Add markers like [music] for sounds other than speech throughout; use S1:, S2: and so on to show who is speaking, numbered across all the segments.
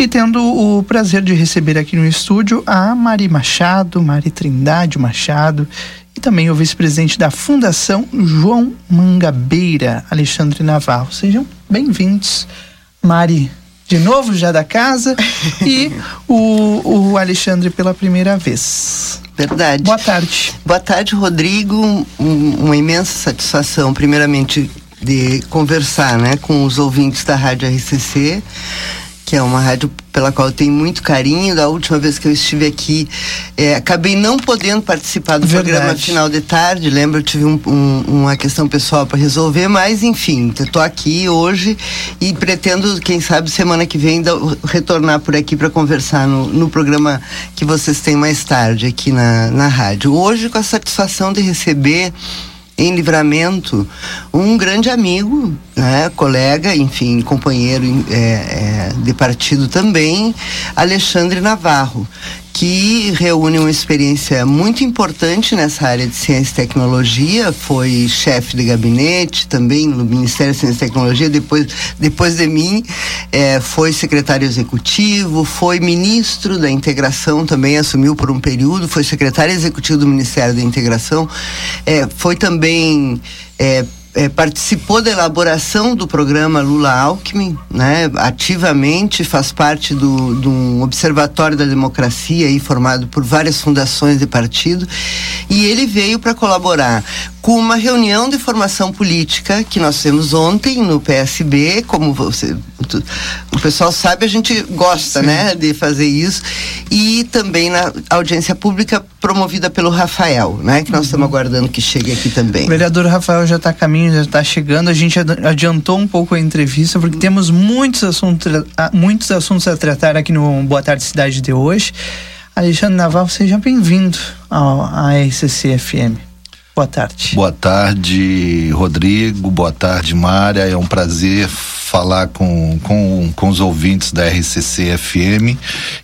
S1: E tendo o prazer de receber aqui no estúdio a Mari Machado, Mari Trindade Machado, e também o vice-presidente da Fundação João Mangabeira, Alexandre Navarro. Sejam bem-vindos, Mari, de novo já da casa, e [laughs] o, o Alexandre pela primeira vez.
S2: Verdade.
S1: Boa tarde.
S2: Boa tarde, Rodrigo. Um, uma imensa satisfação, primeiramente, de conversar né, com os ouvintes da Rádio RCC que é uma rádio pela qual eu tenho muito carinho. Da última vez que eu estive aqui, é, acabei não podendo participar do Verdade. programa final de tarde. Lembro, eu tive um, um, uma questão pessoal para resolver, mas enfim, estou aqui hoje e pretendo, quem sabe, semana que vem retornar por aqui para conversar no, no programa que vocês têm mais tarde aqui na, na rádio. Hoje, com a satisfação de receber em Livramento um grande amigo, né, colega, enfim, companheiro é, é, de partido também, Alexandre Navarro, que reúne uma experiência muito importante nessa área de ciência e tecnologia, foi chefe de gabinete também no Ministério de Ciência e Tecnologia, depois, depois de mim, é, foi secretário executivo, foi ministro da integração também, assumiu por um período, foi secretário executivo do Ministério da Integração, é, foi também é, é, participou da elaboração do programa Lula Alckmin, né, ativamente faz parte do, de um observatório da democracia aí, formado por várias fundações de partido e ele veio para colaborar com uma reunião de formação política que nós temos ontem no PSB, como você, o pessoal sabe, a gente gosta, Sim. né, de fazer isso, e também na audiência pública promovida pelo Rafael, né, que nós uhum. estamos aguardando que chegue aqui também.
S1: O vereador Rafael já está a caminho, já está chegando. A gente adiantou um pouco a entrevista porque temos muitos assuntos, muitos assuntos a tratar aqui no Boa Tarde Cidade de hoje. Alexandre Naval, seja bem-vindo à RCC FM. Boa tarde.
S3: Boa tarde, Rodrigo. Boa tarde, Mária. É um prazer falar com, com, com os ouvintes da RCC FM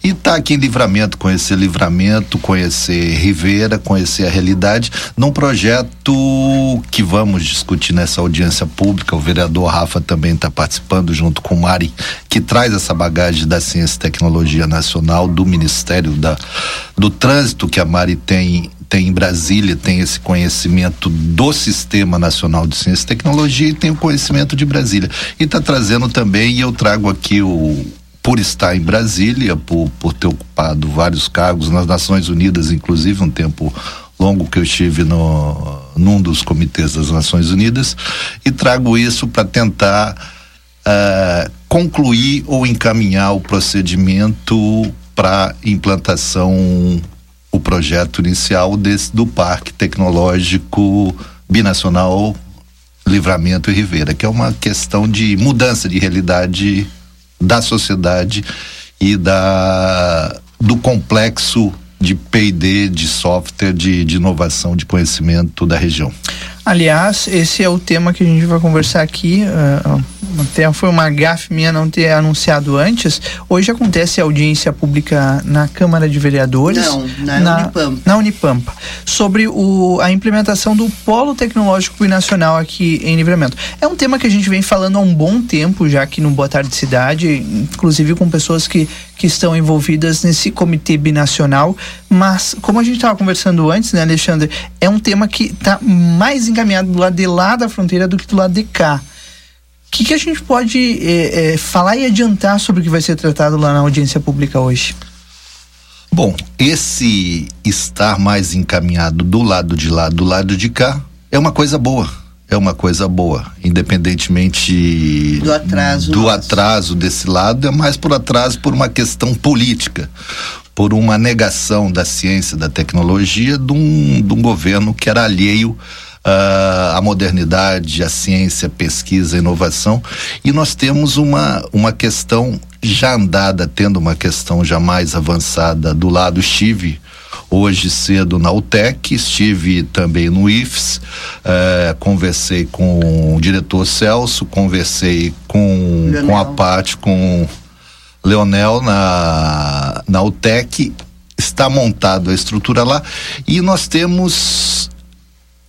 S3: e estar tá aqui em Livramento, conhecer Livramento, conhecer Rivera, conhecer a realidade num projeto que vamos discutir nessa audiência pública. O vereador Rafa também está participando junto com o Mari, que traz essa bagagem da Ciência e Tecnologia Nacional, do Ministério da, do Trânsito que a Mari tem tem em Brasília, tem esse conhecimento do Sistema Nacional de Ciência e Tecnologia e tem o conhecimento de Brasília. E está trazendo também, e eu trago aqui o, por estar em Brasília, por, por ter ocupado vários cargos nas Nações Unidas, inclusive um tempo longo que eu estive no, num dos comitês das Nações Unidas, e trago isso para tentar uh, concluir ou encaminhar o procedimento para implantação o projeto inicial desse, do Parque Tecnológico Binacional Livramento e Ribeira, que é uma questão de mudança de realidade da sociedade e da do complexo de P&D, de software, de, de inovação, de conhecimento da região.
S1: Aliás, esse é o tema que a gente vai conversar aqui. Uh, até foi uma gafe minha não ter anunciado antes. Hoje acontece a audiência pública na Câmara de Vereadores.
S2: Não, na, na Unipampa.
S1: Na Unipampa. Sobre o, a implementação do Polo Tecnológico Binacional aqui em Livramento. É um tema que a gente vem falando há um bom tempo já aqui no Boa Tarde Cidade, inclusive com pessoas que, que estão envolvidas nesse comitê binacional. Mas, como a gente estava conversando antes, né, Alexandre, é um tema que está mais encaminhado do lado de lá da fronteira do que do lado de cá. O que, que a gente pode é, é, falar e adiantar sobre o que vai ser tratado lá na audiência pública hoje?
S3: Bom, esse estar mais encaminhado do lado de lá, do lado de cá, é uma coisa boa. É uma coisa boa, independentemente
S2: do atraso,
S3: do atraso desse lado, é mais por atraso por uma questão política por uma negação da ciência, da tecnologia de um, de um governo que era alheio uh, à modernidade, à ciência, pesquisa, inovação. E nós temos uma, uma questão já andada, tendo uma questão já mais avançada do lado estive hoje cedo na UTEC, estive também no IFES, uh, conversei com o diretor Celso, conversei com, com a Paty, com Leonel na, na UTEC, está montado a estrutura lá. E nós temos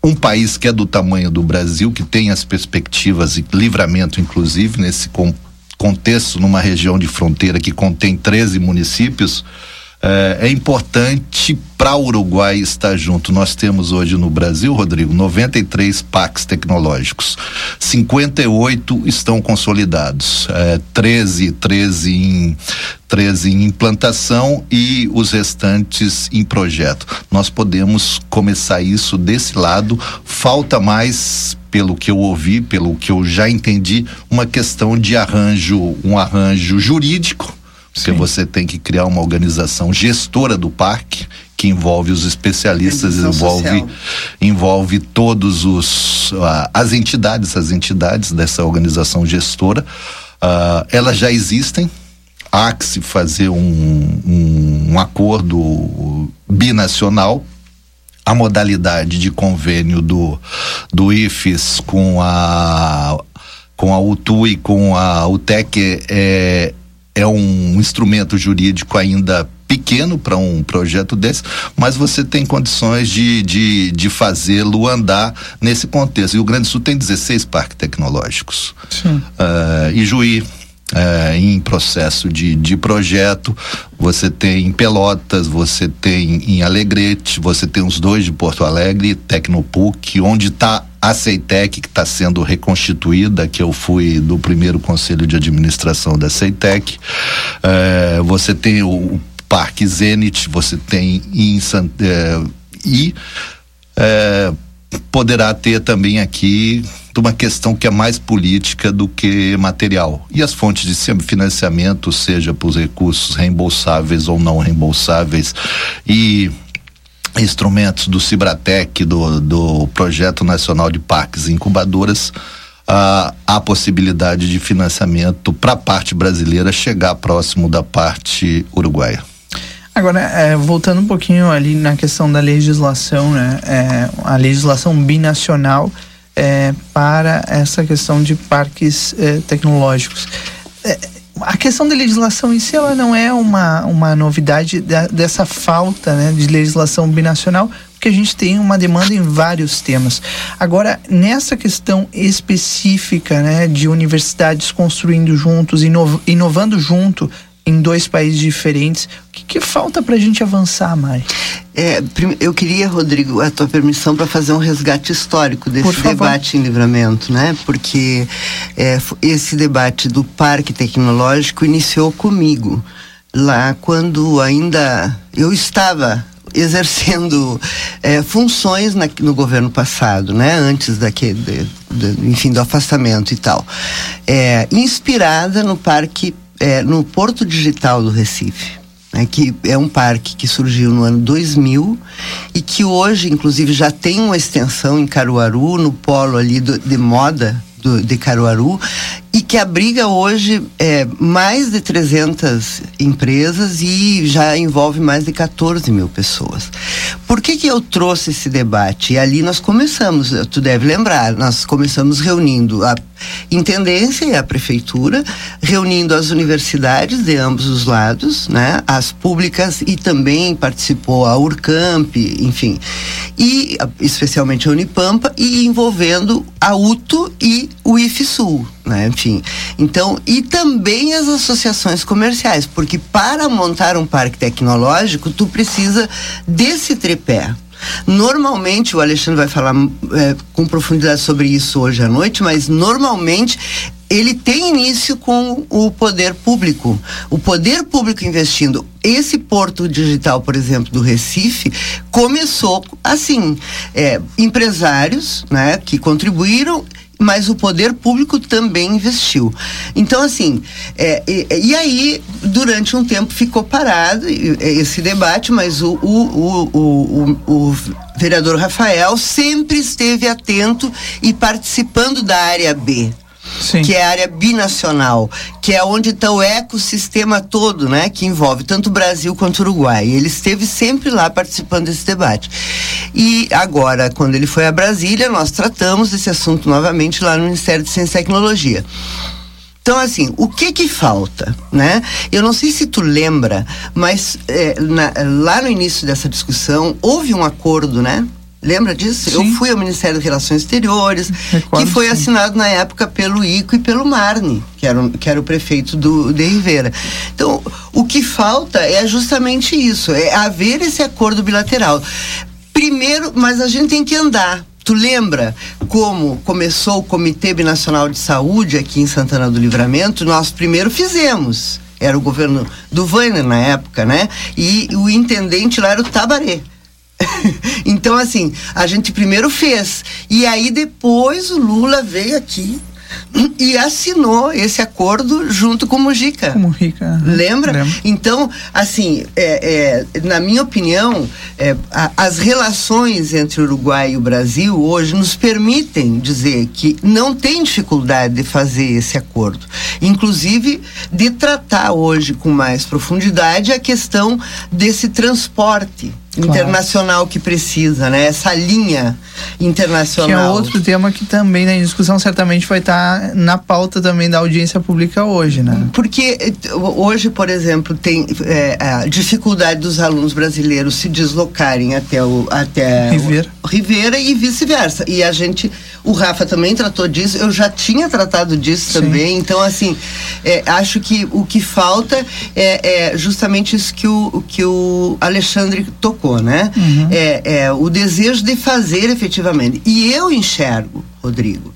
S3: um país que é do tamanho do Brasil, que tem as perspectivas e livramento, inclusive, nesse contexto, numa região de fronteira que contém 13 municípios, é, é importante para o Uruguai estar junto. Nós temos hoje no Brasil, Rodrigo, 93 parques tecnológicos. 58 estão consolidados. É, 13, 13 em 13 em implantação e os restantes em projeto. Nós podemos começar isso desse lado. Falta mais pelo que eu ouvi, pelo que eu já entendi, uma questão de arranjo, um arranjo jurídico porque Sim. você tem que criar uma organização gestora do parque que envolve os especialistas, envolve envolve todos os uh, as entidades, as entidades dessa organização gestora. Uh, elas já existem. Há que se fazer um, um, um acordo binacional a modalidade de convênio do, do IFES com a com a UTU e com a UTEC é, é um instrumento jurídico ainda pequeno para um projeto desse, mas você tem condições de, de, de fazê-lo andar nesse contexto. E o Grande Sul tem 16 parques tecnológicos. Sim. Uh, e Juí, é, em processo de, de projeto. Você tem em Pelotas, você tem em Alegrete, você tem os dois de Porto Alegre, Tecnopuc, onde está a Ceitec, que está sendo reconstituída, que eu fui do primeiro conselho de administração da Ceitec. É, você tem o, o, Parque Zenit, você tem em é, e poderá ter também aqui de uma questão que é mais política do que material. E as fontes de financiamento, seja por recursos reembolsáveis ou não reembolsáveis, e instrumentos do Cibratec, do, do Projeto Nacional de Parques e Incubadoras, ah, a possibilidade de financiamento para a parte brasileira chegar próximo da parte uruguaia.
S1: Agora, é, voltando um pouquinho ali na questão da legislação, né? É, a legislação binacional é, para essa questão de parques é, tecnológicos. É, a questão da legislação em si ela não é uma, uma novidade da, dessa falta né, de legislação binacional, porque a gente tem uma demanda em vários temas. Agora, nessa questão específica né, de universidades construindo juntos, inov, inovando junto em dois países diferentes. O que, que falta para a gente avançar, Mari?
S2: É, eu queria, Rodrigo, a tua permissão para fazer um resgate histórico desse debate em livramento, né? Porque é, esse debate do parque tecnológico iniciou comigo lá quando ainda eu estava exercendo é, funções na, no governo passado, né? Antes daquele, de, de, enfim, do afastamento e tal, é, inspirada no parque é, no Porto Digital do Recife. Né, que é um parque que surgiu no ano 2000 e que hoje, inclusive, já tem uma extensão em Caruaru, no polo ali do, de moda do, de Caruaru, e que abriga hoje é, mais de 300 empresas e já envolve mais de 14 mil pessoas. Por que, que eu trouxe esse debate? E ali nós começamos, tu deve lembrar, nós começamos reunindo a intendência e a prefeitura, reunindo as universidades de ambos os lados, né, as públicas e também participou a Urcamp, enfim, e especialmente a Unipampa e envolvendo a UTO e o IFSUL, né? Enfim, então e também as associações comerciais, porque para montar um parque tecnológico tu precisa desse tripé. Normalmente, o Alexandre vai falar é, com profundidade sobre isso hoje à noite, mas normalmente ele tem início com o poder público. O poder público investindo. Esse porto digital, por exemplo, do Recife, começou assim: é, empresários né, que contribuíram mas o poder público também investiu. Então, assim, é, e, e, aí, durante um tempo ficou parado esse debate, mas o, o, o, o, vereador Rafael sempre esteve atento e participando da área B. Sim. que é a área binacional, que é onde está o ecossistema todo, né, que envolve tanto o Brasil quanto o Uruguai. Ele esteve sempre lá participando desse debate. E agora, quando ele foi a Brasília, nós tratamos esse assunto novamente lá no Ministério de Ciência e Tecnologia. Então, assim, o que que falta, né? Eu não sei se tu lembra, mas é, na, lá no início dessa discussão houve um acordo, né? Lembra disso?
S1: Sim.
S2: Eu fui ao Ministério das Relações Exteriores,
S1: Recordo,
S2: que foi
S1: sim.
S2: assinado na época pelo Ico e pelo Marne, que era, o- que era o prefeito do, de Rivera. Então, o que falta é justamente isso, é haver esse acordo bilateral. Primeiro, mas a gente tem que andar. Tu lembra como começou o Comitê Binacional de Saúde aqui em Santana do Livramento? Nós primeiro fizemos. Era o governo do Vainer na época, né? E o intendente lá era o Tabaré. [laughs] então, assim, a gente primeiro fez. E aí depois o Lula veio aqui e assinou esse acordo junto com o Mujica.
S1: Como rica. aham.
S2: Lembra?
S1: Lembro.
S2: Então, assim, é, é, na minha opinião, é, a- as relações entre o Uruguai e o Brasil hoje nos permitem dizer que não tem dificuldade de fazer esse acordo. Inclusive, de tratar hoje com mais profundidade a questão desse transporte
S1: Claro.
S2: internacional que precisa, né? Essa linha internacional.
S1: Que é outro tema que também na discussão certamente vai estar na pauta também da audiência pública hoje, né?
S2: Porque eh, hoje, por exemplo, tem eh, a dificuldade dos alunos brasileiros se deslocarem até o até
S1: Rivera.
S2: o, Rivera e vice-versa. E a gente, o Rafa também tratou disso. Eu já tinha tratado disso
S1: Sim.
S2: também. Então, assim, eh, acho que o que falta é, é justamente isso que o o que o Alexandre tocou, né?
S1: Uhum.
S2: É, é o desejo de fazer efetivamente. E eu enxergo, Rodrigo,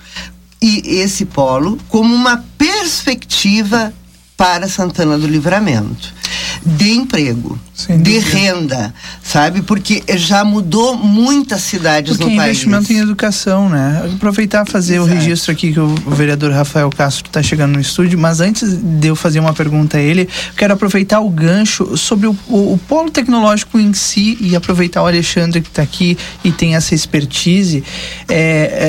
S2: e esse polo como uma perspectiva para Santana do Livramento de emprego,
S1: Sem
S2: de
S1: dúvida.
S2: renda, sabe? Porque já mudou muitas cidades
S1: Porque
S2: no país.
S1: investimento em educação, né? Aproveitar e fazer o
S2: Exato.
S1: registro aqui que o vereador Rafael Castro está chegando no estúdio, mas antes de eu fazer uma pergunta a ele, quero aproveitar o gancho sobre o, o- o polo tecnológico em si e aproveitar o Alexandre que está aqui e tem essa expertise, é,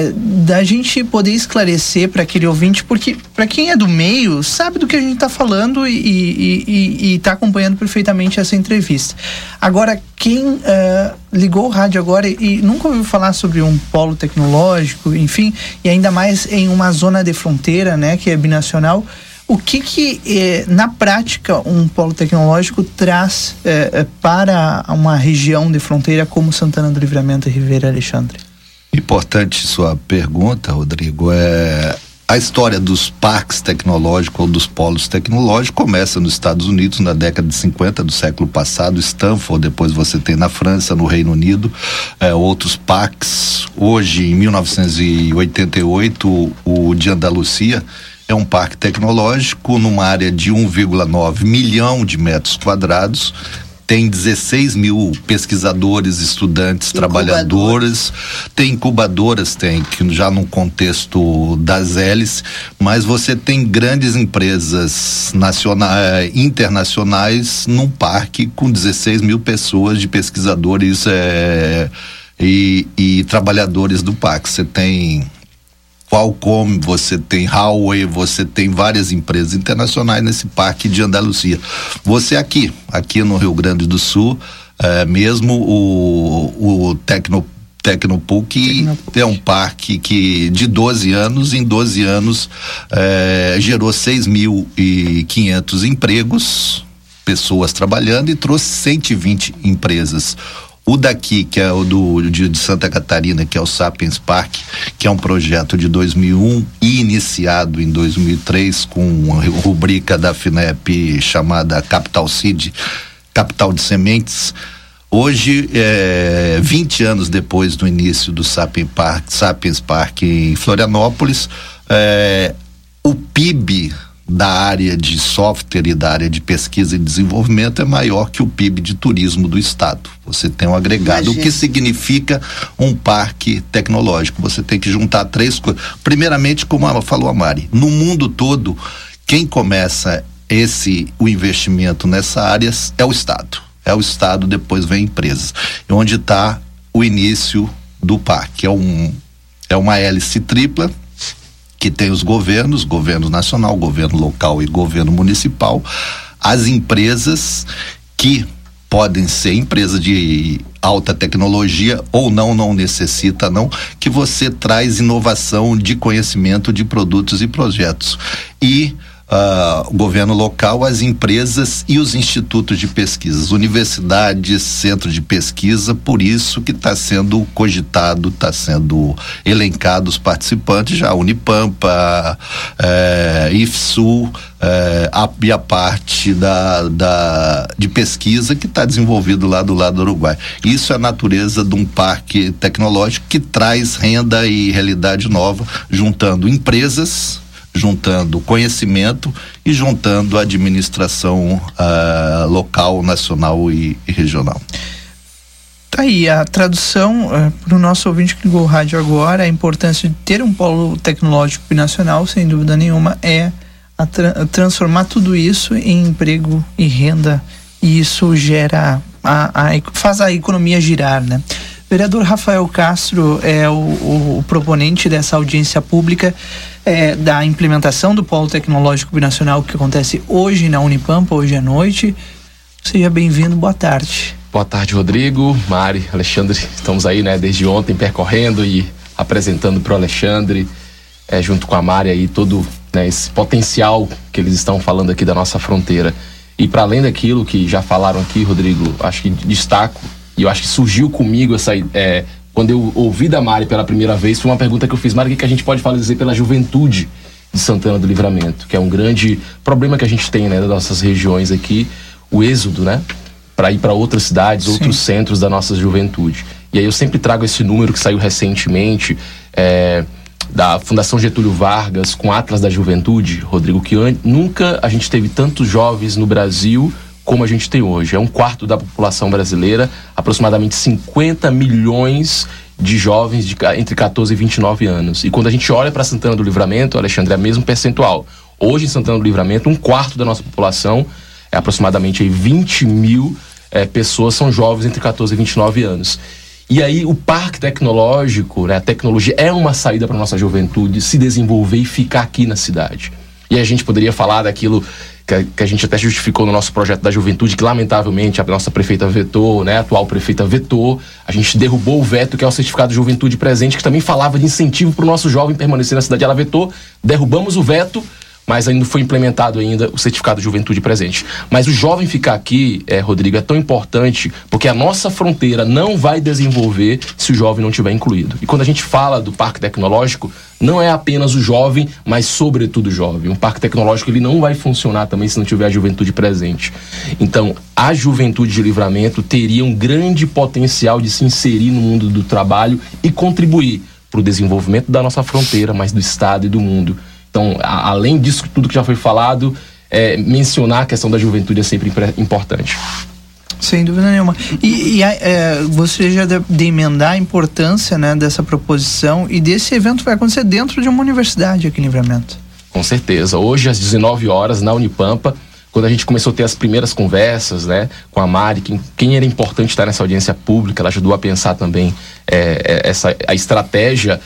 S1: é, da gente poder esclarecer para aquele ouvinte, porque para quem é do meio, sabe do que a gente está falando e está acompanhando perfeitamente essa entrevista. Agora, quem eh, ligou o rádio agora e, e nunca ouviu falar sobre um polo tecnológico, enfim, e ainda mais em uma zona de fronteira, né, que é binacional, o que que eh, na prática um polo tecnológico traz eh, eh, para uma região de fronteira como Santana do Livramento e Ribeira Alexandre?
S3: Importante sua pergunta, Rodrigo. É a história dos parques tecnológicos ou dos polos tecnológicos começa nos Estados Unidos na década de 50 do século passado, Stanford, depois você tem na França, no Reino Unido, é, outros parques. Hoje, em 1988, o de Andalucia é um parque tecnológico numa área de 1,9 milhão de metros quadrados. Tem 16 mil pesquisadores, estudantes, trabalhadores, tem incubadoras, tem, que já no contexto das hélices, mas você tem grandes empresas nacionais, internacionais num parque com 16 mil pessoas de pesquisadores é, e, e trabalhadores do parque. Você tem Qualcomm, você tem Huawei, você tem várias empresas internacionais nesse parque de Andalucia. Você aqui, aqui no Rio Grande do Sul, é, mesmo o, o Tecno Tecnopuc é um parque que de 12 anos, em 12 anos, é, gerou 6.500 empregos, pessoas trabalhando e trouxe 120 empresas. O daqui, que é o do de, de Santa Catarina, que é o Sapiens Park, que é um projeto de 2001 e iniciado em 2003 com uma rubrica da FINEP chamada Capital Seed, Capital de Sementes. Hoje, é, 20 anos depois do início do Sapiens Park, Sapiens Park em Florianópolis, é, o PIB da área de software e da área de pesquisa e desenvolvimento é maior que o PIB de turismo do estado. Você tem um agregado,
S2: Imagina.
S3: o que significa um parque tecnológico. Você tem que juntar três coisas. Primeiramente, como ela falou a Mari, no mundo todo, quem começa esse o investimento nessa área é o estado. É o estado, depois vem empresas. E onde está o início do parque? É um é uma hélice tripla que tem os governos, governo nacional, governo local e governo municipal, as empresas que podem ser empresas de alta tecnologia ou não, não necessita não, que você traz inovação de conhecimento de produtos e projetos. E uh, o governo local, as empresas e os institutos de pesquisa, universidades, centros de pesquisa, por isso que está sendo cogitado, está sendo elencado os participantes, já Unipampa, eh, IFSU, eh, a, e a parte da, da, de pesquisa que está desenvolvido lá do lado do Uruguai. Isso é a natureza de um parque tecnológico que traz renda e realidade nova, juntando empresas, juntando conhecimento e juntando a administração uh, local, nacional e, e, regional.
S1: Tá aí a tradução uh, eh, para o nosso ouvinte que ligou o rádio agora, a importância de ter um polo tecnológico binacional, sem dúvida nenhuma, é a tra transformar tudo isso em emprego e renda e isso gera a, a, faz a economia girar, né? Vereador Rafael Castro é o, o, o proponente dessa audiência pública é, da implementação do Polo Tecnológico Binacional que acontece hoje na Unipampa, hoje à noite. Seja bem-vindo, boa tarde.
S4: Boa tarde, Rodrigo, Mari, Alexandre. Estamos aí, né, desde ontem percorrendo e apresentando para o Alexandre, é, junto com a Mari aí, todo né, esse potencial que eles estão falando aqui da nossa fronteira. E para além daquilo que já falaram aqui, Rodrigo, acho que destaco, e eu acho que surgiu comigo essa é, quando eu ouvi da Mari pela primeira vez, foi uma pergunta que eu fiz, Mari, o que a gente pode fazer pela juventude de Santana do Livramento, que é um grande problema que a gente tem, né, das nossas regiões aqui, o êxodo, né, para ir para outras cidades, Sim. outros centros da nossa juventude. E aí eu sempre trago esse número que saiu recentemente, é, da Fundação Getúlio Vargas com Atlas da Juventude, Rodrigo, que nunca a gente teve tantos jovens no Brasil como a gente tem hoje. É um quarto da população brasileira, aproximadamente 50 milhões de jovens de, entre 14 e 29 anos. E quando a gente olha para Santana do Livramento, Alexandre, é o mesmo percentual. Hoje, em Santana do Livramento, um quarto da nossa população, é aproximadamente 20 mil é, pessoas, são jovens entre 14 e 29 anos. E aí, o parque tecnológico, né, a tecnologia é uma saída para nossa juventude se desenvolver e ficar aqui na cidade. E a gente poderia falar daquilo que, que, a gente até justificou no nosso projeto da juventude, que lamentavelmente a nossa prefeita vetou, né, a atual prefeita vetou. A gente derrubou o veto, que é o certificado de juventude presente, que também falava de incentivo para o nosso jovem permanecer na cidade. Ela vetou, derrubamos o veto mas ainda foi implementado ainda o certificado de juventude presente. Mas o jovem ficar aqui, é, Rodrigo, é tão importante porque a nossa fronteira não vai desenvolver se o jovem não tiver incluído. E quando a gente fala do parque tecnológico, não é apenas o jovem, mas sobretudo o jovem. Um parque tecnológico ele não vai funcionar também se não tiver a juventude presente. Então, a juventude de livramento teria um grande potencial de se inserir no mundo do trabalho e contribuir para o desenvolvimento da nossa fronteira, mas do Estado e do mundo. Então, a, além disso tudo que já foi falado, é, mencionar a questão da juventude é sempre importante.
S1: Sem dúvida nenhuma. E, e é, você já de, de emendar a importância né, dessa proposição e desse evento vai acontecer dentro de uma universidade aqui em Livramento.
S4: Com certeza. Hoje, às 19 horas, na Unipampa, quando a gente começou a ter as primeiras conversas né, com a Mari, quem, quem era importante estar nessa audiência pública, ela ajudou a pensar também é, é essa, a estratégia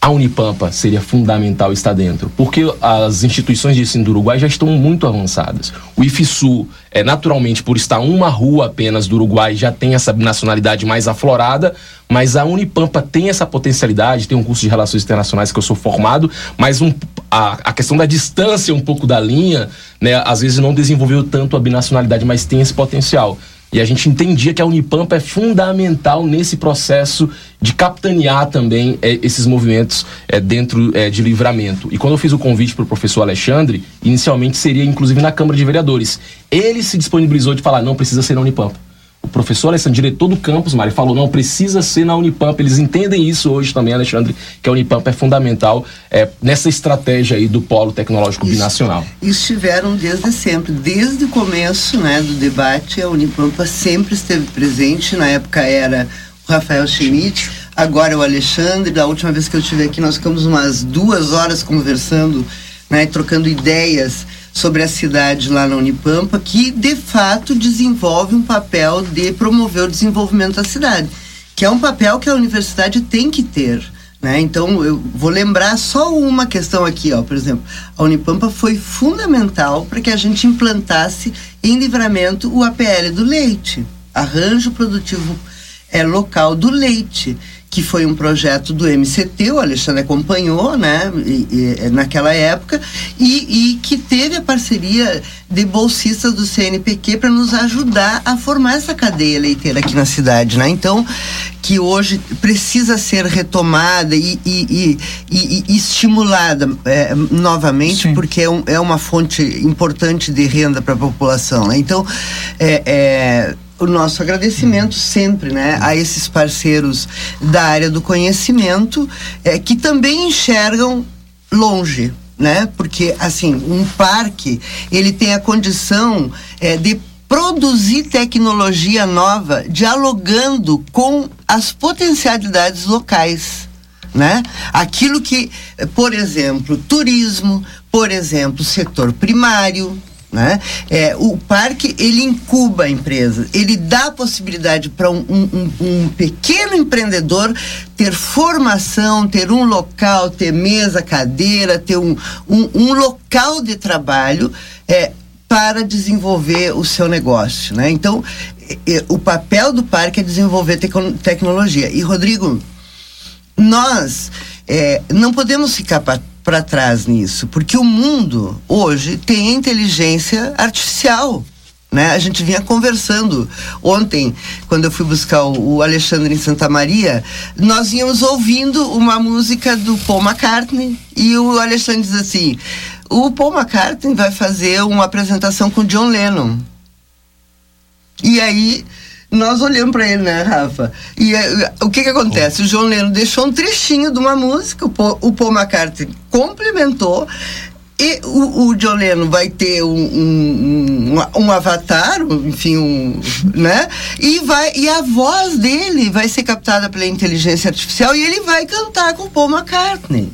S4: a Unipampa seria fundamental estar dentro, porque as instituições de ensino do Uruguai já estão muito avançadas. O IFSU, é, naturalmente, por estar uma rua apenas do Uruguai, já tem essa nacionalidade mais aflorada, mas a Unipampa tem essa potencialidade, tem um curso de Relações Internacionais que eu sou formado, mas um, a, a questão da distância um pouco da linha, né, às vezes não desenvolveu tanto a binacionalidade, mas tem esse potencial. E a gente entendia que a Unipampa é fundamental nesse processo de capitanear também é, esses movimentos é, dentro é, de livramento. E quando eu fiz o convite para o professor Alexandre, inicialmente seria inclusive na Câmara de Vereadores. Ele se disponibilizou de falar, não precisa ser na Unipampa o professor Alessandro, diretor do campus, Mari, falou: não, precisa ser na Unipamp. Eles entendem isso hoje também, Alexandre, que a Unipamp é fundamental é, nessa estratégia aí do polo tecnológico binacional.
S2: Estiveram desde sempre, desde o começo né, do debate, a Unipampa sempre esteve presente. Na época era o Rafael Schmidt, agora é o Alexandre. Da última vez que eu estive aqui, nós ficamos umas duas horas conversando, né, trocando ideias sobre a cidade lá na Unipampa, que de fato desenvolve um papel de promover o desenvolvimento da cidade, que é um papel que a universidade tem que ter. Né? Então, eu vou lembrar só uma questão aqui, ó, por exemplo, a Unipampa foi fundamental para que a gente implantasse em livramento o APL do leite, arranjo produtivo é, local do leite, que foi um projeto do MCT, o Alexandre acompanhou, né, e, e, naquela época, e, e, que teve a parceria de bolsistas do CNPq para nos ajudar a formar essa cadeia leiteira aqui na cidade, né? Então, que hoje precisa ser retomada e, e, e, e estimulada é, novamente, Sim. porque é, um, é, uma fonte importante de renda para a população. Né? Então, é, é o nosso agradecimento sempre, né, a esses parceiros da área do conhecimento é, que também enxergam longe, né? Porque assim, um parque ele tem a condição é, de produzir tecnologia nova, dialogando com as potencialidades locais. Né? Aquilo que, por exemplo, turismo, por exemplo, setor primário, né? É, o parque ele incuba a empresa, ele dá a possibilidade para um, um, um, pequeno empreendedor ter formação, ter um local, ter mesa, cadeira, ter um, um, um local de trabalho é, para desenvolver o seu negócio. Né? Então, é, o papel do parque é desenvolver te tecnologia. E, Rodrigo, nós é, não podemos ficar para para trás nisso, porque o mundo hoje tem inteligência artificial. Né? A gente vinha conversando ontem, quando eu fui buscar o, Alexandre em Santa Maria, nós íamos ouvindo uma música do Paul McCartney e o Alexandre diz assim: o Paul McCartney vai fazer uma apresentação com John Lennon. E aí nós olhamos para ele, né, Rafa? E uh, o que que acontece? O João Leno deixou um trechinho de uma música, o Paul, o Paul McCartney complementou. E o, o John Lennon vai ter um, um, um, um avatar, enfim, um, né? E, vai, e a voz dele vai ser captada pela inteligência artificial e ele vai cantar com o Paul McCartney.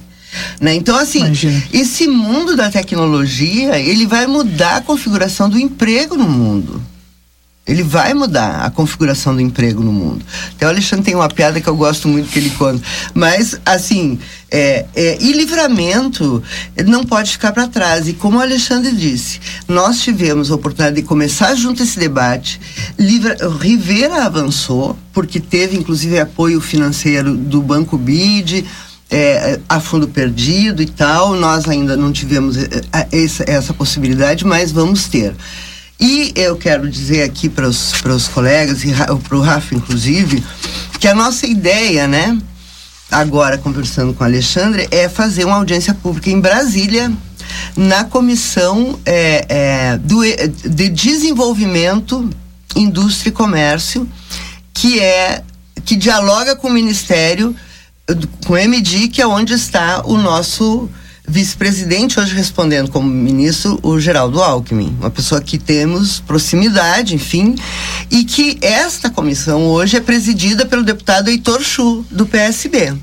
S2: Né? Então, assim, Imagina. esse mundo da tecnologia, ele vai mudar a configuração do emprego no mundo. Ele vai mudar a configuração do emprego no mundo. Até o Alexandre tem uma piada que eu gosto muito que ele conta. Mas, assim, é, é, e livramento não pode ficar para trás. E como o Alexandre disse, nós tivemos a oportunidade de começar junto esse debate. Livra, Rivera avançou, porque teve inclusive apoio financeiro do Banco BID. É, a fundo perdido e tal, nós ainda não tivemos é, é, essa, essa possibilidade, mas vamos ter. E eu quero dizer aqui para os colegas, e para o Rafa inclusive, que a nossa ideia, né, agora conversando com o Alexandre, é fazer uma audiência pública em Brasília, na Comissão é, é, do, de Desenvolvimento, Indústria e Comércio, que é que dialoga com o Ministério, com o MD, que é onde está o nosso vice-presidente, hoje respondendo como ministro, o Geraldo Alckmin, uma pessoa que temos proximidade, enfim, e que esta comissão hoje é presidida pelo deputado Heitor Chu, do PSB.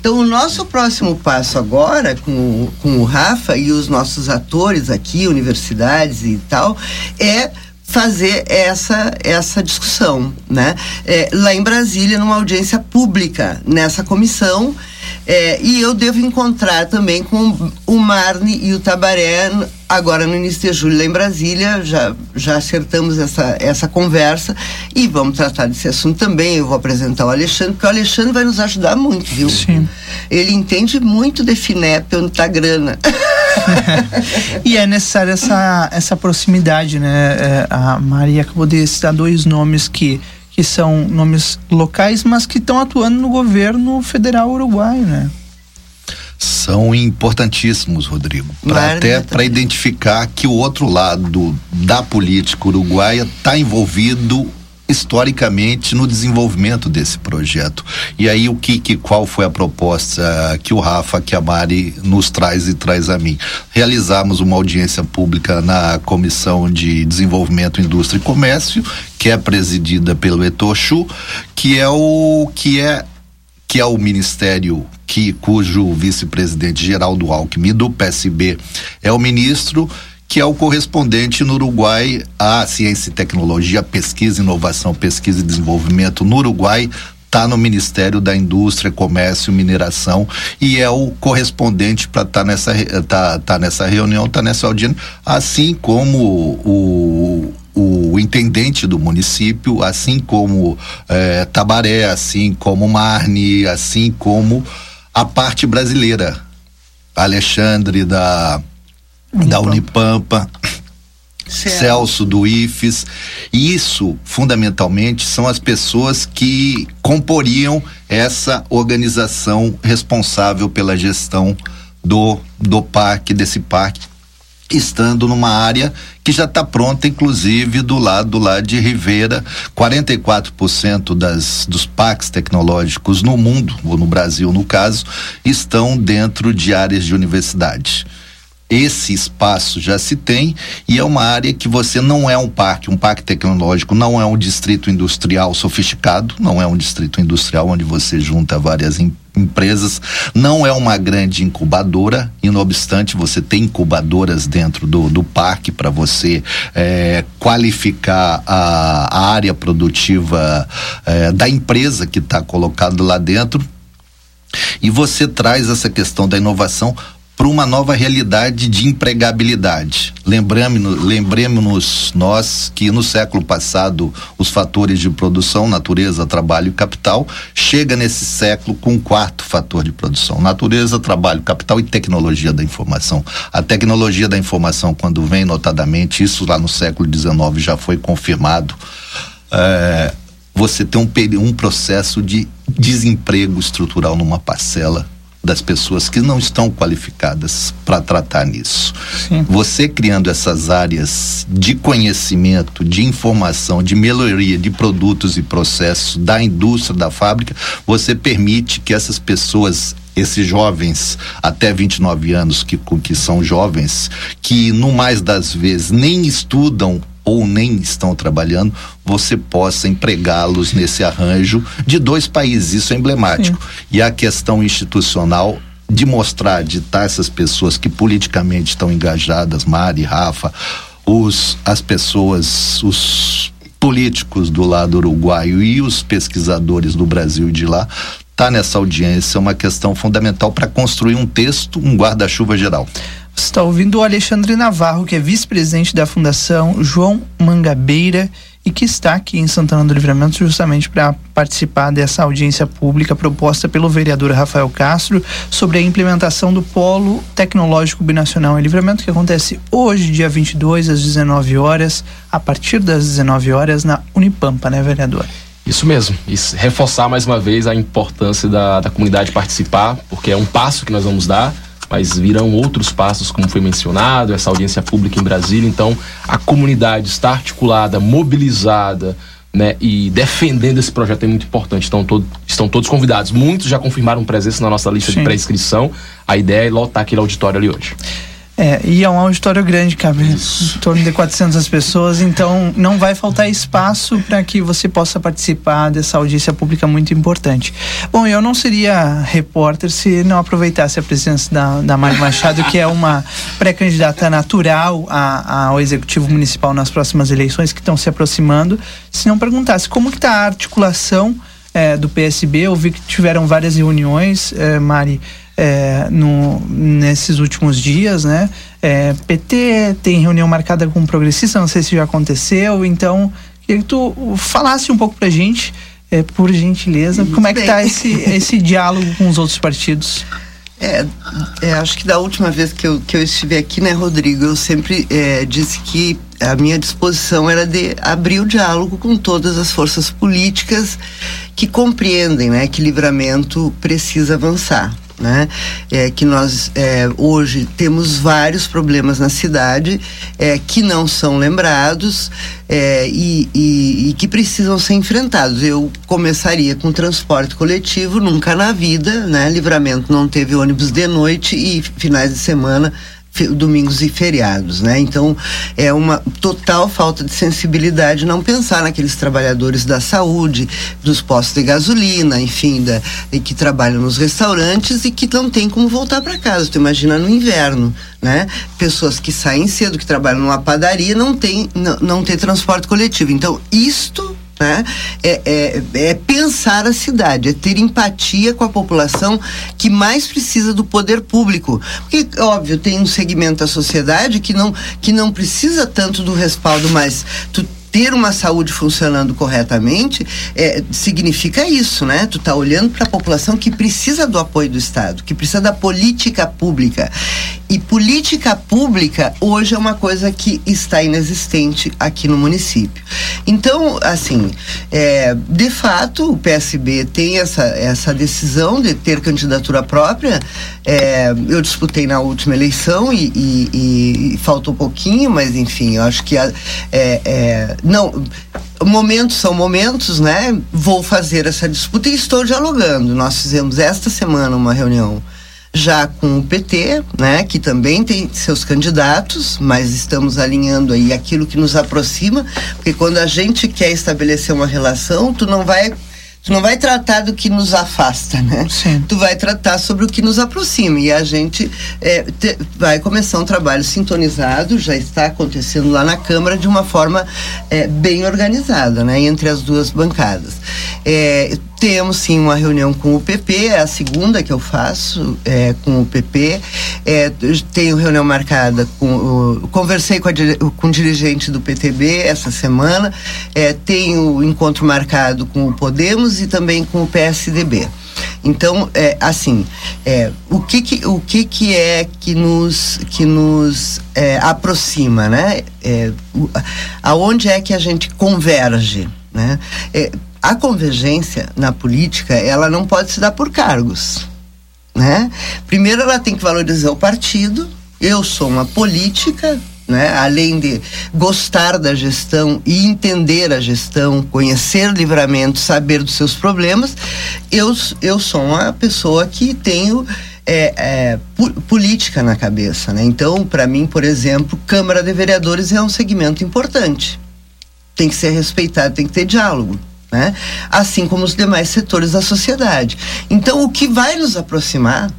S2: Então, o nosso próximo passo agora, com, com o Rafa e os nossos atores aqui, universidades e tal, é fazer essa essa discussão, né? É, lá em Brasília, numa audiência pública nessa comissão é, e eu devo encontrar também com o Marne e o Tabaré agora no início de julho lá em Brasília. Já, já acertamos essa, essa conversa e vamos tratar desse assunto também. Eu vou apresentar o Alexandre, porque o Alexandre vai nos ajudar muito, viu?
S1: Sim.
S2: Ele entende muito de FINEP, onde está a grana. [laughs]
S1: e é necessária essa, essa proximidade, né? É, a Maria acabou de citar dois nomes que que são nomes locais, mas que estão atuando no governo federal uruguaio, né?
S3: São importantíssimos, Rodrigo, para até para identificar que o outro lado da política uruguaia está envolvido historicamente no desenvolvimento desse projeto. E aí o que, que qual foi a proposta que o Rafa, que a Mari nos traz e traz a mim? Realizamos uma audiência pública na Comissão de Desenvolvimento, Indústria e Comércio, que é presidida pelo Etochu, que é o que é que é o ministério que cujo vice-presidente Geraldo Alckmin do PSB é o ministro que é o correspondente no Uruguai à ciência e tecnologia, pesquisa, inovação, pesquisa e desenvolvimento no Uruguai, está no Ministério da Indústria, Comércio, Mineração e é o correspondente para estar tá nessa tá, tá nessa reunião, tá nessa audiência, assim como o, o intendente do município, assim como é, Tabaré, assim como Marne, assim como a parte brasileira, Alexandre da Unipampa. da Unipampa. Celso. Celso do IFES. Isso, fundamentalmente, são as pessoas que comporiam essa organização responsável pela gestão do, do parque, desse parque, estando numa área que já está pronta, inclusive do lado lá de Ribeira, 44% das dos parques tecnológicos no mundo, ou no Brasil no caso, estão dentro de áreas de universidade esse espaço já se tem e é uma área que você não é um parque, um parque tecnológico, não é um distrito industrial sofisticado, não é um distrito industrial onde você junta várias em, empresas, não é uma grande incubadora, e não obstante você tem incubadoras dentro do, do parque para você é, qualificar a, a, área produtiva é, da empresa que está colocado lá dentro. E você traz essa questão da inovação para uma nova realidade de empregabilidade. Lembremos, lembremos nós que no século passado os fatores de produção, natureza, trabalho e capital, chega nesse século com um quarto fator de produção: natureza, trabalho, capital e tecnologia da informação. A tecnologia da informação, quando vem notadamente, isso lá no século XIX já foi confirmado. É, você tem um, um processo de desemprego estrutural numa parcela das pessoas que não estão qualificadas para tratar nisso. Sim. Você criando essas áreas de conhecimento, de informação, de melhoria de produtos e processos da indústria, da fábrica, você permite que essas pessoas esses jovens até 29 anos que, que são jovens, que no mais das vezes nem estudam ou nem estão trabalhando, você possa empregá-los nesse arranjo de dois países. Isso é emblemático. Sim. E a questão institucional de mostrar, de estar essas pessoas que politicamente estão engajadas, Mari, Rafa, os, as pessoas, os políticos do lado uruguaio e os pesquisadores do Brasil e de lá tá nessa audiência é uma questão fundamental para construir um texto, um guarda-chuva geral.
S1: Está ouvindo o Alexandre Navarro, que é vice-presidente da Fundação João Mangabeira e que está aqui em Santana do Livramento justamente para participar dessa audiência pública proposta pelo vereador Rafael Castro sobre a implementação do Polo Tecnológico Binacional em Livramento, que acontece hoje, dia 22, às 19 horas, a partir das 19 horas, na Unipampa, né, vereador?
S4: Isso mesmo. E reforçar mais uma vez a importância da, da comunidade participar, porque é um passo que nós vamos dar mas virão outros passos, como foi mencionado, essa audiência pública em Brasília. Então, a comunidade está articulada, mobilizada, né, e defendendo esse projeto é muito importante. Todo, estão todos convidados. Muitos já confirmaram presença na nossa lista Sim. de pré-inscrição. A ideia é lotar aquele auditório ali hoje.
S1: É, e é um auditório grande, cabe em torno de 400 pessoas, então não vai faltar espaço para que você possa participar dessa audiência pública muito importante. Bom, eu não seria repórter se não aproveitasse a presença da, da Mari Machado, que é uma pré-candidata natural a, ao Executivo Municipal nas próximas eleições que estão se aproximando, se não perguntasse como que está a articulação é, do PSB, eu vi que tiveram várias reuniões, é, Mari, é, no, nesses últimos dias, né? É, PT tem reunião marcada com progressista, não sei se já aconteceu, então queria que tu falasse um pouco pra gente, é, por gentileza, Muito como é que tá esse, esse diálogo com os outros partidos?
S2: É, é, acho que da última vez que eu, que eu estive aqui, né, Rodrigo, eu sempre é, disse que a minha disposição era de abrir o diálogo com todas as forças políticas que compreendem, né, que livramento precisa avançar né? É, que nós é, hoje temos vários problemas na cidade é, que não são lembrados é, e, e, e, que precisam ser enfrentados. Eu começaria com transporte coletivo, nunca na vida, né? Livramento não teve ônibus de noite e finais de semana domingos e feriados, né? Então é uma total falta de sensibilidade não pensar naqueles trabalhadores da saúde, dos postos de gasolina, enfim, da, que trabalham nos restaurantes e que não tem como voltar para casa. Tu imagina no inverno, né? Pessoas que saem cedo, que trabalham numa padaria, não tem não, não ter transporte coletivo. Então isto né? É, é, é, pensar a cidade, é ter empatia com a população que mais precisa do poder público. Porque, óbvio, tem um segmento da sociedade que não, que não precisa tanto do respaldo, mas tu ter uma saúde funcionando corretamente é, significa isso, né? Tu tá olhando para a população que precisa do apoio do Estado, que precisa da política pública. E política pública hoje é uma coisa que está inexistente aqui no município. Então, assim, é, de fato, o PSB tem essa, essa decisão de ter candidatura própria. É, eu disputei na última eleição e, e, e faltou pouquinho, mas enfim, eu acho que a, é, é não momentos são momentos, né? Vou fazer essa disputa e estou dialogando. Nós fizemos esta semana uma reunião já com o PT, né, que também tem seus candidatos, mas estamos alinhando aí aquilo que nos aproxima, porque quando a gente quer estabelecer uma relação, tu não vai tu não vai tratar do que nos afasta, né?
S1: Sim.
S2: Tu vai tratar sobre o que nos aproxima e a gente é, te, vai começar um trabalho sintonizado, já está acontecendo lá na Câmara de uma forma é, bem organizada, né? Entre as duas bancadas. É, temos sim uma reunião com o PP, é a segunda que eu faço é, com o PP. É, tenho reunião marcada com. O, conversei com, a, com o dirigente do PTB essa semana. É, tenho encontro marcado com o Podemos e também com o PSDB. Então, é, assim, é, o, que, que, o que, que é que nos, que nos é, aproxima, né? É, o, aonde é que a gente converge, né? A convergência na política, ela não pode se dar por cargos, né? Primeiro ela tem que valorizar o partido. Eu sou uma política, né? Além de gostar da gestão e entender a gestão, conhecer livramento, saber dos seus problemas, eu, eu sou uma pessoa que tenho é, é, política na cabeça, né? Então, para mim, por exemplo, Câmara de Vereadores é um segmento importante. Tem que ser respeitado, tem que ter diálogo né? Assim como os demais setores da sociedade. Então, o que vai nos aproximar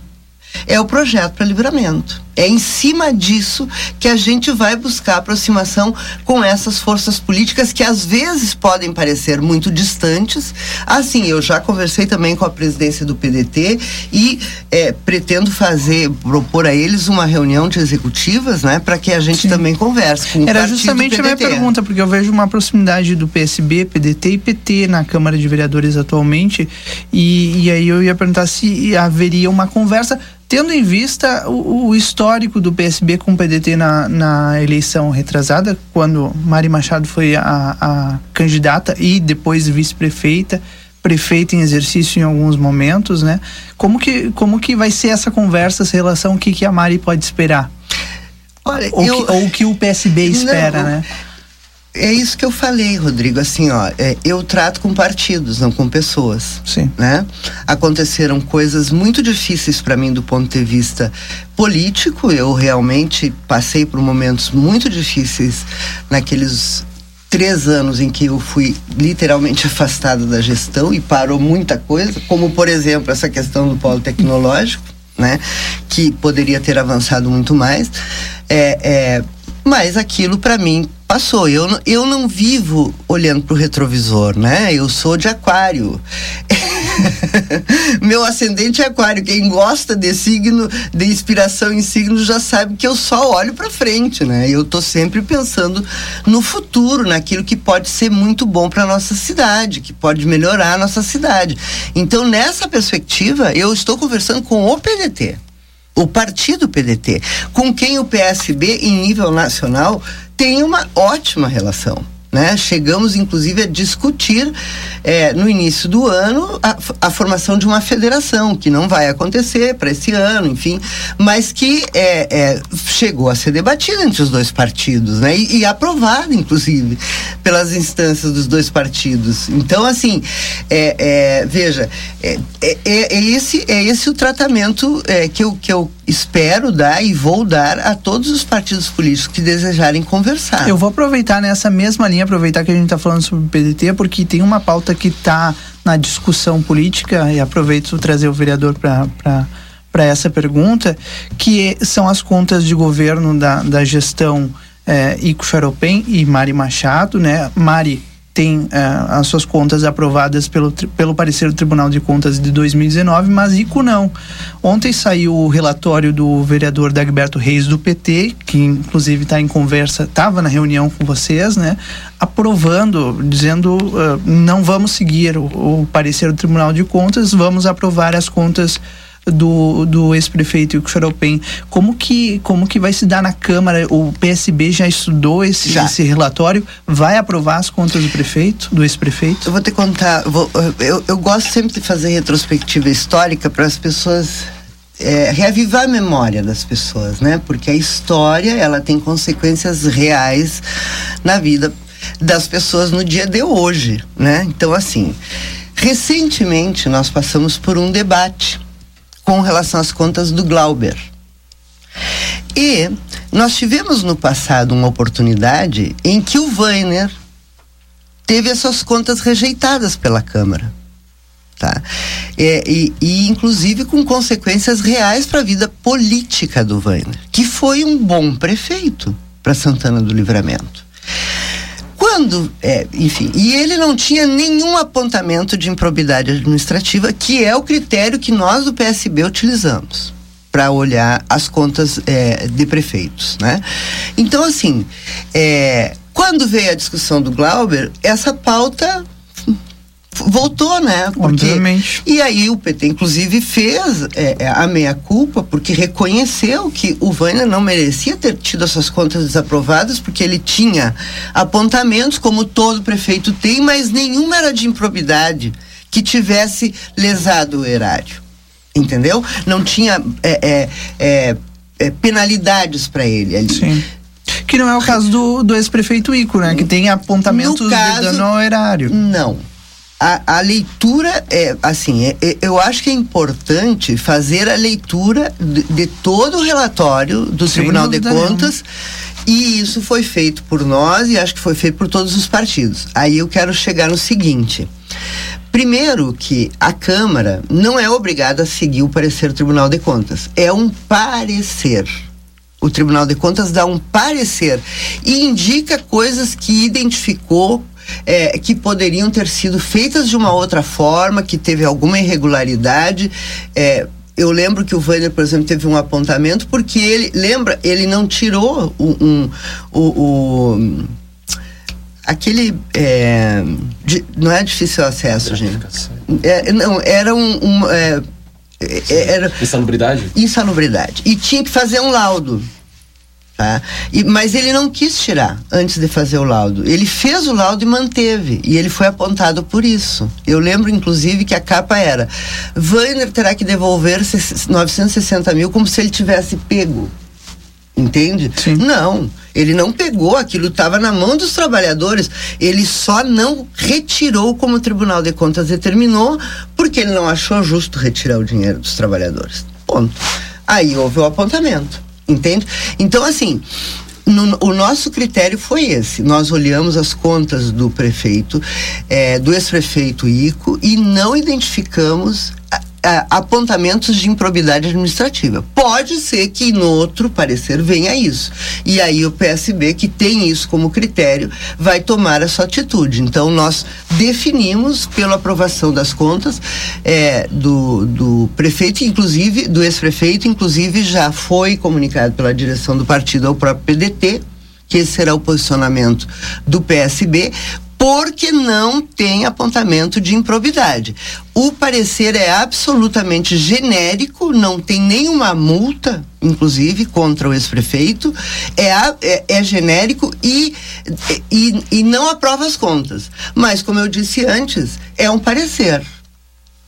S2: é o projeto para livramento. É em cima disso que a gente vai buscar aproximação com essas forças políticas que às vezes podem parecer muito distantes. Assim, eu já conversei também com a presidência do PDT e é, pretendo fazer, propor a eles uma reunião de executivas, né, para que a gente Sim. também converse com
S1: Era justamente a minha pergunta, porque eu vejo uma proximidade do PSB, PDT e PT na Câmara de Vereadores atualmente, e, e aí eu ia perguntar se haveria uma conversa tendo em vista o, o, histórico do PSB com o PDT na, na eleição retrasada, quando Mari Machado foi a, a candidata e depois vice-prefeita, prefeita em exercício em alguns momentos, né? Como que, como que vai ser essa conversa, essa relação, o que, que a Mari pode esperar? Olha, ou, eu, que, ou o que o PSB espera, não, né?
S2: É isso que eu falei, Rodrigo. Assim, ó, é, eu trato com partidos, não com pessoas.
S1: Sim.
S2: Né? Aconteceram coisas muito difíceis para mim do ponto de vista político. Eu realmente passei por momentos muito difíceis naqueles três anos em que eu fui literalmente [laughs] afastado da gestão e parou muita coisa, como por exemplo essa questão do polo tecnológico, né? Que poderia ter avançado muito mais. É, é, mas aquilo para mim passou. Eu, eu não vivo olhando para o retrovisor, né? Eu sou de aquário. [laughs] Meu ascendente é aquário. Quem gosta de signo, de inspiração em signos, já sabe que eu só olho para frente, né? Eu tô sempre pensando no futuro, naquilo que pode ser muito bom para nossa cidade, que pode melhorar a nossa cidade. Então, nessa perspectiva, eu estou conversando com o PDT o partido PDT, com quem o PSB, em nível nacional, tem uma ótima relação. Né? Chegamos, inclusive, a discutir é, no início do ano a, a, formação de uma federação, que não vai acontecer para esse ano, enfim, mas que é, é, chegou a ser debatida entre os dois partidos, né? E, e aprovada, inclusive, pelas instâncias dos dois partidos. Então, assim, é, é, veja, é, é, esse, é esse o tratamento que, eu, que eu espero dar e vou dar a todos os partidos políticos que desejarem conversar.
S1: Eu vou aproveitar nessa mesma linha, aproveitar que a gente está falando sobre o PDT, porque tem uma pauta que está na discussão política, e aproveito trazer o vereador para para essa pergunta, que são as contas de governo da, da gestão é, Ico Charopem e Mari Machado, né? Mari tem uh, as suas contas aprovadas pelo, pelo parecer do Tribunal de Contas de 2019, mas ICO não. Ontem saiu o relatório do vereador Dagberto Reis do PT, que inclusive está em conversa, estava na reunião com vocês, né? Aprovando, dizendo uh, não vamos seguir o, o parecer do Tribunal de Contas, vamos aprovar as contas do, do ex-prefeito Xaropem. Como que, como que vai se dar na Câmara? O PSB já estudou esse, já. esse relatório? Vai aprovar as contas do prefeito, do ex-prefeito?
S2: Eu vou te contar, vou, eu, eu gosto sempre de fazer retrospectiva histórica para as pessoas é, reavivar a memória das pessoas, né? Porque a história ela tem consequências reais na vida das pessoas no dia de hoje, né? Então assim, recentemente nós passamos por um debate com relação às contas do Glauber. E nós tivemos no passado uma oportunidade em que o Weiner teve as suas contas rejeitadas pela Câmara. Tá? É, e, e, inclusive com consequências reais para a vida política do Weiner, que foi um bom prefeito para Santana do Livramento. Quando, é, enfim, e ele não tinha nenhum apontamento de improbidade administrativa, que é o critério que nós do PSB utilizamos para olhar as contas é, de prefeitos, né? Então, assim, é, quando veio a discussão do Glauber, essa pauta voltou, né?
S1: Porque, Obviamente.
S2: E aí o PT, inclusive, fez é, é, a meia-culpa, porque reconheceu que o Vânia não merecia ter tido essas contas desaprovadas, porque ele tinha apontamentos, como todo prefeito tem, mas nenhuma era de improbidade que tivesse lesado o erário. Entendeu? Não tinha é, é, é, é penalidades para ele ali.
S1: Sim. Que não é o caso do, do ex-prefeito Ico, né? Que tem apontamentos caso, de dano ao erário.
S2: Não a, a leitura é assim, é, é, eu acho que é importante fazer a leitura de, de todo o relatório do Sem Tribunal de Contas. E isso foi feito por nós e acho que foi feito por todos os partidos. Aí eu quero chegar no seguinte. Primeiro que a Câmara não é obrigada a seguir o parecer do Tribunal de Contas. É um parecer. O Tribunal de Contas dá um parecer e indica coisas que identificou é, que poderiam ter sido feitas de uma outra forma, que teve alguma irregularidade. É, eu lembro que o Wander, por exemplo, teve um apontamento porque ele, lembra, ele não tirou um, um o, o aquele é, de, não é difícil acesso, gente. É, não, era um, um é,
S4: é era insalubridade.
S2: Insalubridade e tinha que fazer um laudo. Tá? E, mas ele não quis tirar antes de fazer o laudo. Ele fez o laudo e manteve. E ele foi apontado por isso. Eu lembro, inclusive, que a capa era: Weiner terá que devolver 960 mil como se ele tivesse pego. Entende?
S1: Sim.
S2: Não, ele não pegou, aquilo estava na mão dos trabalhadores. Ele só não retirou como o Tribunal de Contas determinou, porque ele não achou justo retirar o dinheiro dos trabalhadores. Ponto. Aí houve o apontamento. Entende? Então, assim, no, o nosso critério foi esse. Nós olhamos as contas do prefeito, é, do ex-prefeito Ico, e não identificamos apontamentos de improbidade administrativa. Pode ser que no outro parecer venha isso. E aí o PSB, que tem isso como critério, vai tomar a sua atitude. Então nós definimos pela aprovação das contas é, do, do prefeito, inclusive, do ex-prefeito, inclusive já foi comunicado pela direção do partido ao próprio PDT, que esse será o posicionamento do PSB, porque não tem apontamento de improbidade. O parecer é absolutamente genérico, não tem nenhuma multa, inclusive, contra o ex-prefeito, é, é, é, genérico e, e, e não aprova as contas. Mas, como eu disse antes, é um parecer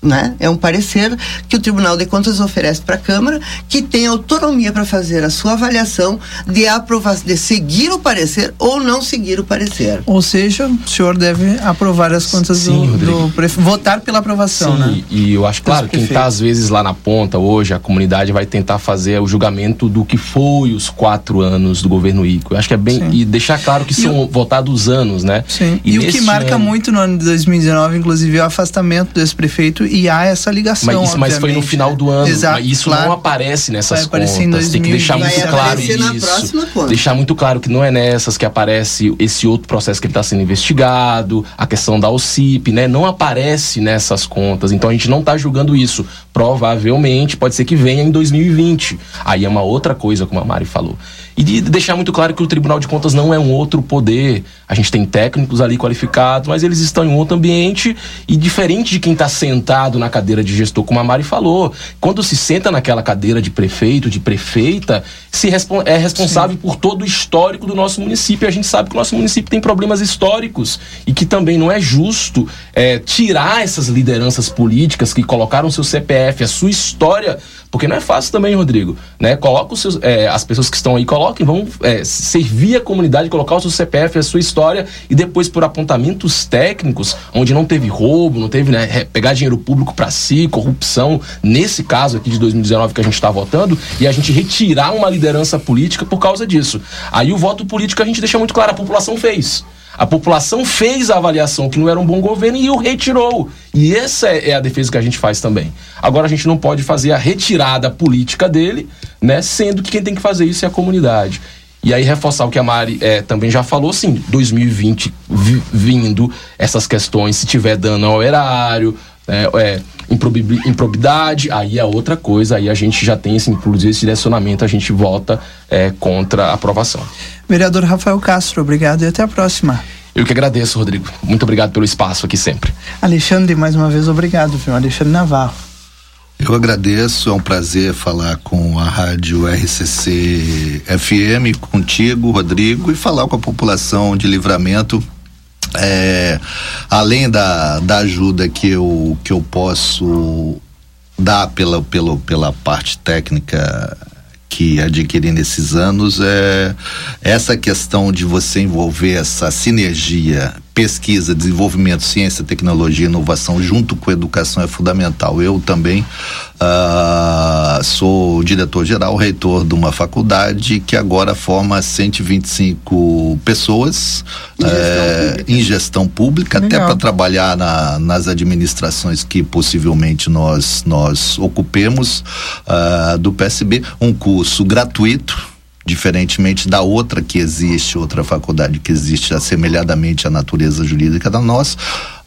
S2: né? É um parecer que o Tribunal de Contas oferece para a Câmara, que tem autonomia para fazer a sua avaliação de aprovar, de seguir o parecer ou não seguir o parecer.
S1: Ou seja, o senhor deve aprovar as contas Sim, do, do votar pela aprovação, Sim, né?
S4: E eu acho claro, quem está às vezes lá na ponta hoje, a comunidade vai tentar fazer o julgamento do que foi os quatro anos do governo Ico. Eu acho que é bem Sim. e deixar claro que e são o... votados anos, né?
S1: Sim. E, e o que marca ano... muito no ano de 2019, inclusive, é o afastamento desse prefeito e há essa ligação.
S4: Mas, mas foi no final do ano. Exato, isso claro. não aparece nessas contas. Tem que deixar muito claro isso. Deixar muito claro que não é nessas que aparece esse outro processo que ele está sendo investigado, a questão da OCIP, né? Não aparece nessas contas. Então a gente não está julgando isso. Provavelmente pode ser que venha em 2020. Aí é uma outra coisa, como a Mari falou. E de deixar muito claro que o Tribunal de Contas não é um outro poder. A gente tem técnicos ali qualificados, mas eles estão em outro ambiente e diferente de quem está sentado na cadeira de gestor, como a Mari falou. Quando se senta naquela cadeira de prefeito, de prefeita, se é responsável Sim. por todo o histórico do nosso município. E a gente sabe que o nosso município tem problemas históricos e que também não é justo é, tirar essas lideranças políticas que colocaram seu CPF, a sua história porque não é fácil também, Rodrigo. Né? Coloca os seus, é, as pessoas que estão aí, coloquem, vão é, servir a comunidade, colocar o seu CPF, a sua história, e depois por apontamentos técnicos, onde não teve roubo, não teve né, pegar dinheiro público para si, corrupção, nesse caso aqui de 2019 que a gente está votando, e a gente retirar uma liderança política por causa disso. Aí o voto político a gente deixa muito claro, a população fez. A população fez a avaliação que não era um bom governo e o retirou. E essa é, é a defesa que a gente faz também. Agora a gente não pode fazer a retirada política dele, né? Sendo que quem tem que fazer isso é a comunidade. E aí reforçar o que a Mari é, também já falou, sim, 2020 vi, vindo essas questões, se tiver dano ao erário, é, é, improbidade, aí é outra coisa, aí a gente já tem, esse, inclusive, esse direcionamento, a gente vota é, contra a aprovação.
S1: Vereador Rafael Castro, obrigado e até a próxima.
S4: Eu que agradeço, Rodrigo. Muito obrigado pelo espaço aqui sempre.
S1: Alexandre, mais uma vez, obrigado, viu? Alexandre Navarro.
S3: Eu agradeço, é um prazer falar com a rádio RCC FM, contigo, Rodrigo, e falar com a população de livramento é, além da, da ajuda que eu, que eu posso dar pela, pela, pela parte técnica que adquiri nesses anos é essa questão de você envolver essa sinergia pesquisa, desenvolvimento, ciência, tecnologia, inovação junto com educação é fundamental. Eu também uh, sou diretor-geral, reitor de uma faculdade que agora forma 125 pessoas em gestão é, pública, em gestão pública até para trabalhar na, nas administrações que possivelmente nós, nós ocupemos uh, do PSB. Um curso gratuito diferentemente da outra que existe, outra faculdade que existe assemelhadamente à natureza jurídica da nossa,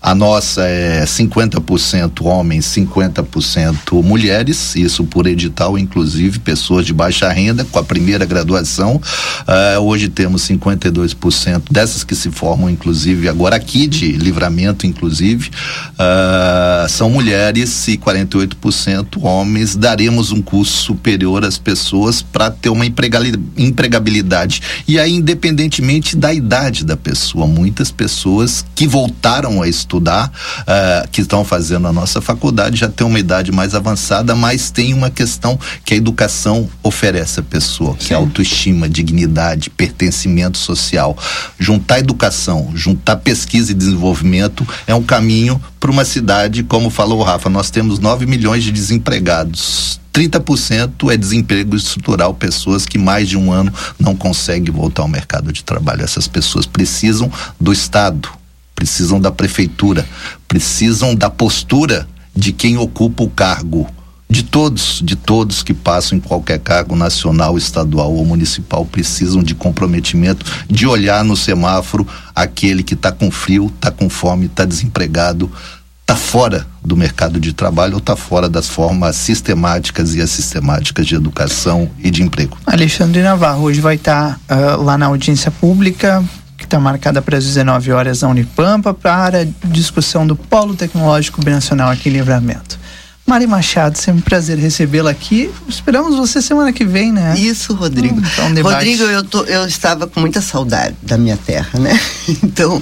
S3: a nossa é 50% homens, 50% mulheres, isso por edital, inclusive pessoas de baixa renda com a primeira graduação. Uh, hoje temos 52% dessas que se formam, inclusive, agora aqui de livramento, inclusive, uh, são mulheres e 48% homens. Daremos um curso superior às pessoas para ter uma empregabilidade. E aí, independentemente da idade da pessoa, muitas pessoas que voltaram a estudar estudar, uh, que estão fazendo a nossa faculdade, já tem uma idade mais avançada, mas tem uma questão que a educação oferece à pessoa, que é autoestima, dignidade, pertencimento social. Juntar educação, juntar pesquisa e desenvolvimento é um caminho para uma cidade, como falou o Rafa, nós temos 9 milhões de desempregados. 30% é desemprego estrutural, pessoas que mais de um ano não conseguem voltar ao mercado de trabalho. Essas pessoas precisam do Estado, precisam da prefeitura, precisam da postura de quem ocupa o cargo. De todos, de todos que passam em qualquer cargo nacional, estadual ou municipal, precisam de comprometimento, de olhar no semáforo aquele que está com frio, está com fome, está desempregado, está fora do mercado de trabalho ou está fora das formas sistemáticas e assistemáticas de educação e de emprego.
S1: Alexandre Navarro hoje vai estar tá, uh, lá na audiência pública que está marcada para as 19 horas na Unipampa para a discussão do Polo Tecnológico Binacional aqui em Livramento. Mari Machado, sempre um prazer recebê-la aqui. Esperamos você semana que vem, né?
S2: Isso, Rodrigo. Então, Rodrigo, eu, tô, eu estava com muita saudade da minha terra, né? [laughs] Então,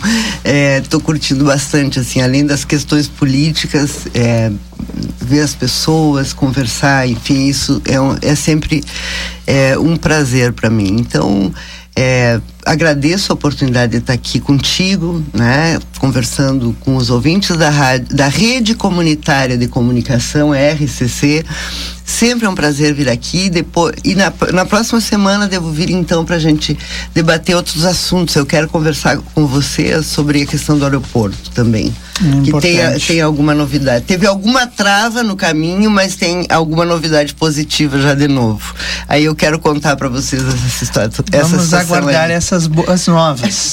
S2: estou é, curtindo bastante, assim, além das questões políticas, é, ver as pessoas, conversar, enfim, isso é, é sempre é, um prazer para mim. Então, é, agradeço a oportunidade de estar aqui contigo, né, conversando com os ouvintes da, rádio, da Rede Comunitária de Comunicação, RCC. Sempre é um prazer vir aqui. Depois, e na, na próxima semana devo vir então para a gente debater outros assuntos. Eu quero conversar com você sobre a questão do aeroporto também. que
S1: Importante.
S2: tenha, tenha alguma novidade. Teve alguma trava no caminho, mas tem alguma novidade positiva já de novo. Aí eu quero contar para vocês essa história. essa
S1: Vamos
S2: situação
S1: aguardar
S2: aí.
S1: Essas boas novas.